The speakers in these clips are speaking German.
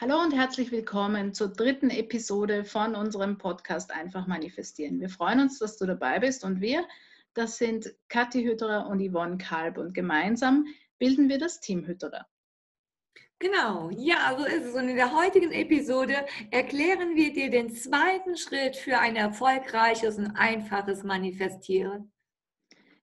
Hallo und herzlich willkommen zur dritten Episode von unserem Podcast Einfach manifestieren. Wir freuen uns, dass du dabei bist und wir, das sind Kathi Hütterer und Yvonne Kalb und gemeinsam bilden wir das Team Hütterer. Genau, ja, so ist es. Und in der heutigen Episode erklären wir dir den zweiten Schritt für ein erfolgreiches und einfaches Manifestieren.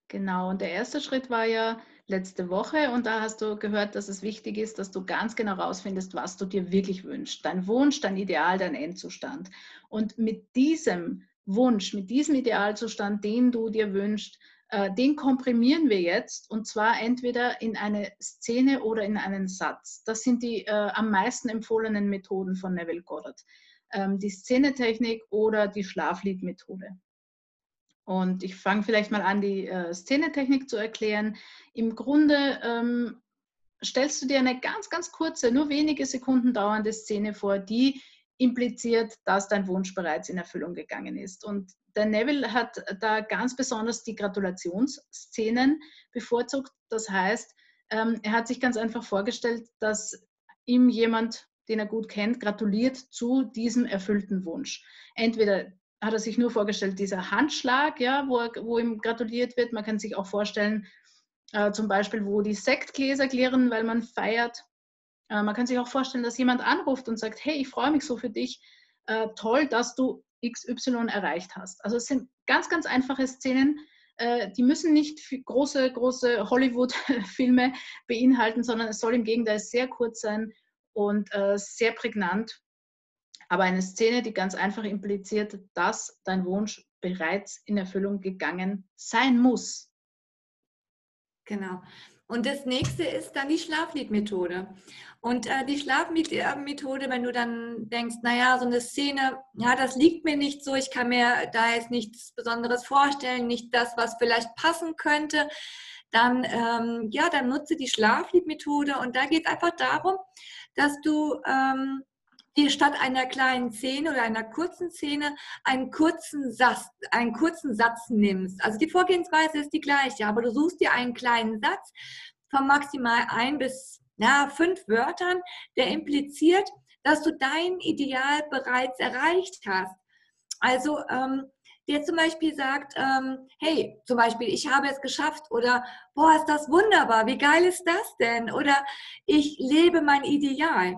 Genau, und der erste Schritt war ja, letzte Woche und da hast du gehört, dass es wichtig ist, dass du ganz genau rausfindest, was du dir wirklich wünschst. Dein Wunsch, dein Ideal, dein Endzustand. Und mit diesem Wunsch, mit diesem Idealzustand, den du dir wünschst, äh, den komprimieren wir jetzt und zwar entweder in eine Szene oder in einen Satz. Das sind die äh, am meisten empfohlenen Methoden von Neville Goddard. Ähm, die Szenetechnik oder die Schlafliedmethode. Und ich fange vielleicht mal an, die äh, Szenetechnik zu erklären. Im Grunde ähm, stellst du dir eine ganz, ganz kurze, nur wenige Sekunden dauernde Szene vor, die impliziert, dass dein Wunsch bereits in Erfüllung gegangen ist. Und der Neville hat da ganz besonders die Gratulationsszenen bevorzugt. Das heißt, ähm, er hat sich ganz einfach vorgestellt, dass ihm jemand, den er gut kennt, gratuliert zu diesem erfüllten Wunsch. Entweder hat er sich nur vorgestellt, dieser Handschlag, ja, wo, wo ihm gratuliert wird. Man kann sich auch vorstellen, äh, zum Beispiel, wo die Sektgläser klirren, weil man feiert. Äh, man kann sich auch vorstellen, dass jemand anruft und sagt, hey, ich freue mich so für dich. Äh, toll, dass du XY erreicht hast. Also es sind ganz, ganz einfache Szenen. Äh, die müssen nicht große, große Hollywood-Filme beinhalten, sondern es soll im Gegenteil sehr kurz sein und äh, sehr prägnant aber eine Szene, die ganz einfach impliziert, dass dein Wunsch bereits in Erfüllung gegangen sein muss. Genau. Und das nächste ist dann die Schlafliedmethode. Und äh, die Schlafliedmethode, wenn du dann denkst, naja, so eine Szene, ja, das liegt mir nicht so, ich kann mir da jetzt nichts Besonderes vorstellen, nicht das, was vielleicht passen könnte, dann, ähm, ja, dann nutze die Schlafliedmethode. Und da geht es einfach darum, dass du ähm, dir statt einer kleinen Szene oder einer kurzen Szene einen kurzen Satz, einen kurzen Satz nimmst. Also die Vorgehensweise ist die gleiche, aber du suchst dir einen kleinen Satz von maximal ein bis ja, fünf Wörtern, der impliziert, dass du dein Ideal bereits erreicht hast. Also ähm, der zum Beispiel sagt, ähm, hey, zum Beispiel, ich habe es geschafft oder boah, ist das wunderbar, wie geil ist das denn? Oder ich lebe mein Ideal.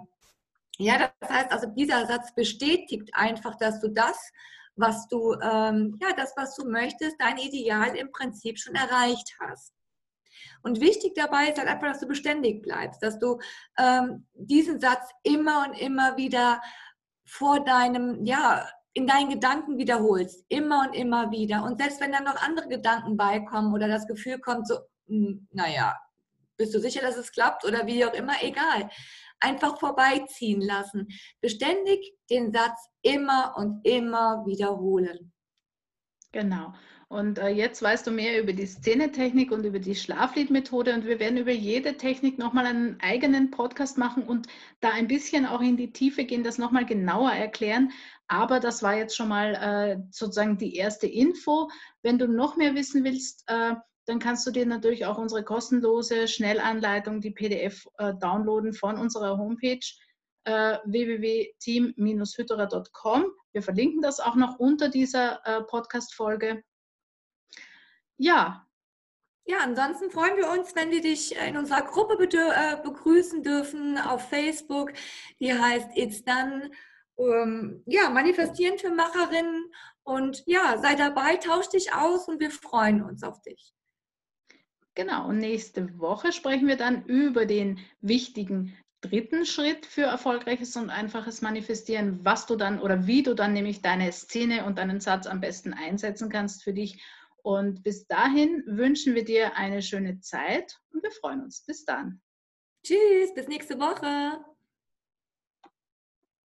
Ja, das heißt also, dieser Satz bestätigt einfach, dass du das, was du, ähm, ja, das, was du möchtest, dein Ideal im Prinzip schon erreicht hast. Und wichtig dabei ist halt einfach, dass du beständig bleibst, dass du ähm, diesen Satz immer und immer wieder vor deinem, ja, in deinen Gedanken wiederholst, immer und immer wieder. Und selbst wenn dann noch andere Gedanken beikommen oder das Gefühl kommt, so, hm, naja, bist du sicher, dass es klappt oder wie auch immer, egal einfach vorbeiziehen lassen. Beständig den Satz immer und immer wiederholen. Genau. Und äh, jetzt weißt du mehr über die Szenetechnik und über die Schlafliedmethode und wir werden über jede Technik nochmal einen eigenen Podcast machen und da ein bisschen auch in die Tiefe gehen, das nochmal genauer erklären. Aber das war jetzt schon mal äh, sozusagen die erste Info. Wenn du noch mehr wissen willst, äh, dann kannst du dir natürlich auch unsere kostenlose Schnellanleitung, die PDF, äh, downloaden von unserer Homepage äh, www.team-hütterer.com. Wir verlinken das auch noch unter dieser äh, Podcast-Folge. Ja. Ja, ansonsten freuen wir uns, wenn wir dich in unserer Gruppe äh, begrüßen dürfen auf Facebook. Die heißt It's Done. Ähm, ja, manifestieren für Macherinnen. Und ja, sei dabei, tausch dich aus und wir freuen uns auf dich. Genau, und nächste Woche sprechen wir dann über den wichtigen dritten Schritt für erfolgreiches und einfaches Manifestieren, was du dann oder wie du dann nämlich deine Szene und deinen Satz am besten einsetzen kannst für dich. Und bis dahin wünschen wir dir eine schöne Zeit und wir freuen uns. Bis dann. Tschüss, bis nächste Woche.